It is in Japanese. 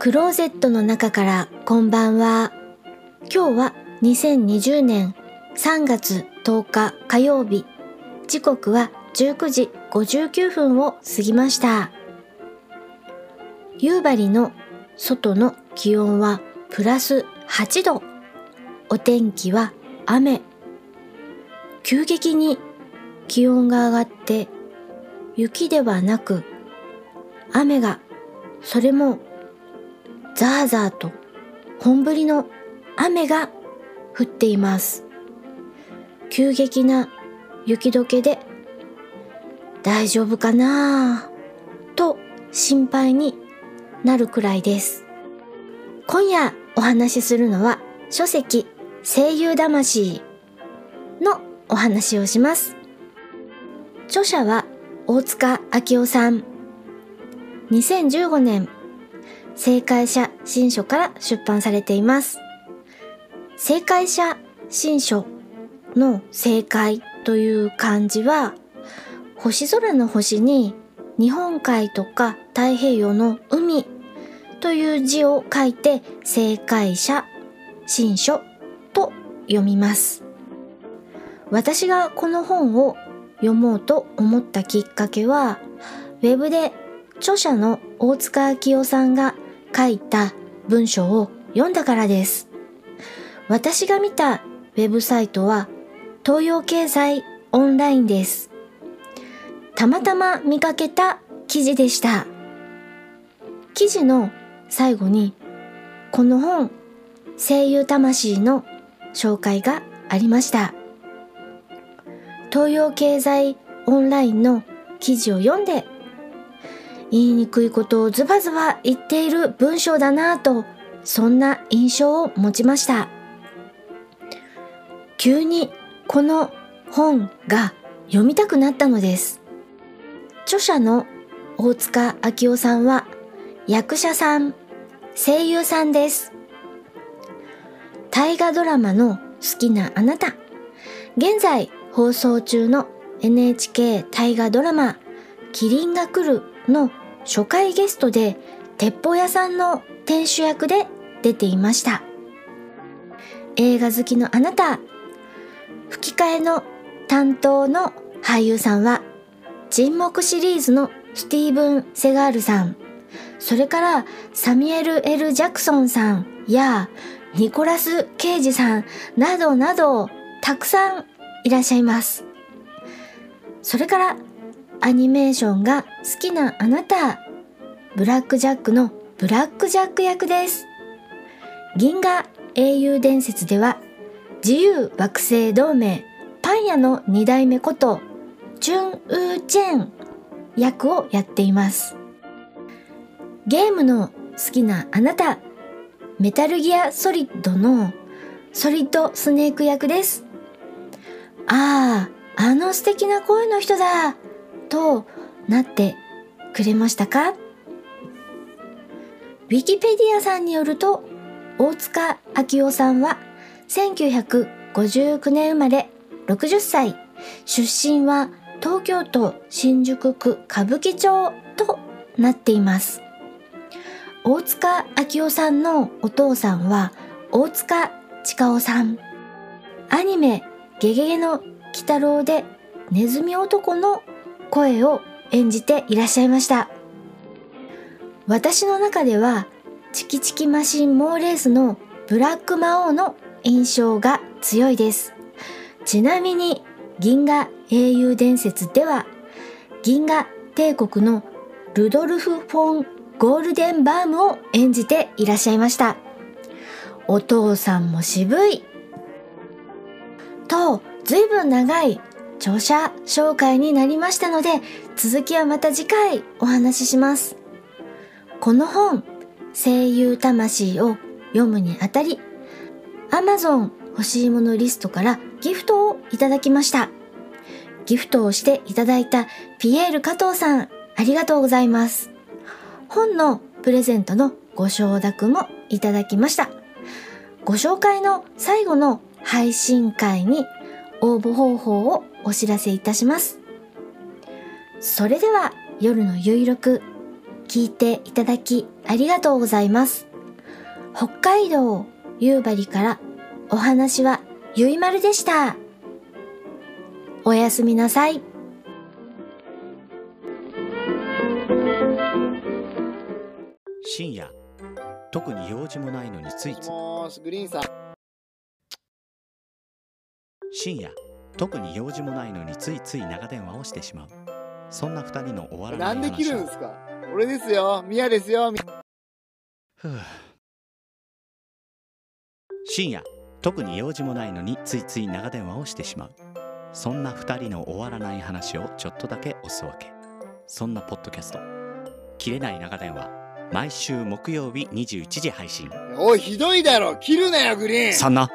クローゼットの中からこんばんは。今日は2020年3月10日火曜日。時刻は19時59分を過ぎました。夕張の外の気温はプラス8度。お天気は雨。急激に気温が上がって雪ではなく雨がそれもザーザーと本降りの雨が降っています。急激な雪解けで大丈夫かなと心配になるくらいです。今夜お話しするのは書籍声優魂のお話をします。著者は大塚明夫さん。2015年正解者新書から出版されています。正解者新書の正解という漢字は星空の星に日本海とか太平洋の海という字を書いて正解者新書と読みます。私がこの本を読もうと思ったきっかけはウェブで著者の大塚明夫さんが書いた文章を読んだからです。私が見たウェブサイトは東洋経済オンラインです。たまたま見かけた記事でした。記事の最後にこの本声優魂の紹介がありました。東洋経済オンラインの記事を読んで言いにくいことをズバズバ言っている文章だなぁと、そんな印象を持ちました。急にこの本が読みたくなったのです。著者の大塚明夫さんは役者さん、声優さんです。大河ドラマの好きなあなた。現在放送中の NHK 大河ドラマキリンが来るの初回ゲストで鉄砲屋さんの店主役で出ていました。映画好きのあなた、吹き替えの担当の俳優さんは沈黙シリーズのスティーブン・セガールさん、それからサミエル・エル・ジャクソンさんやニコラス・ケイジさんなどなどたくさんいらっしゃいます。それからアニメーションが好きなあなた、ブラックジャックのブラックジャック役です。銀河英雄伝説では、自由惑星同盟パン屋の二代目こと、チュン・ウー・チェン役をやっています。ゲームの好きなあなた、メタルギアソリッドのソリッドスネーク役です。ああ、あの素敵な声の人だ。となってくれましたか？ウィキペディアさんによると、大塚明夫さんは1959年生まれ60歳、出身は東京都新宿区歌舞伎町となっています。大塚明夫さんのお父さんは大塚近夫さん。アニメゲゲゲの鬼太郎でネズミ男の声を演じていらっしゃいました。私の中では、チキチキマシンモーレースのブラック魔王の印象が強いです。ちなみに、銀河英雄伝説では、銀河帝国のルドルフ・フォン・ゴールデンバームを演じていらっしゃいました。お父さんも渋い。と、ずいぶん長い著者紹介になりましたので、続きはまた次回お話しします。この本、声優魂を読むにあたり、Amazon 欲しいものリストからギフトをいただきました。ギフトをしていただいたピエール加藤さん、ありがとうございます。本のプレゼントのご承諾もいただきました。ご紹介の最後の配信会に応募方法をお知らせいたします。それでは夜のゆいろく聞いていただきあありがとうございます。北海道夕張からお話はゆいまるでした。おやすみなさい。深夜特に用事もないのについついもーし、グリーンさん。深夜特に用事もないのについつい長電話をしてしまう。そんな二人の終わらなないんで切るんですか？俺ですよ。ミヤですよ。みふう。深夜特に用事もないのについつい長電話をしてしまう。そんな二人の終わらない話をちょっとだけおすわけ。そんなポッドキャスト「切れない長電話」毎週木曜日21時配信。おい、ひどいだろ。切るなよ、グリーン。そんな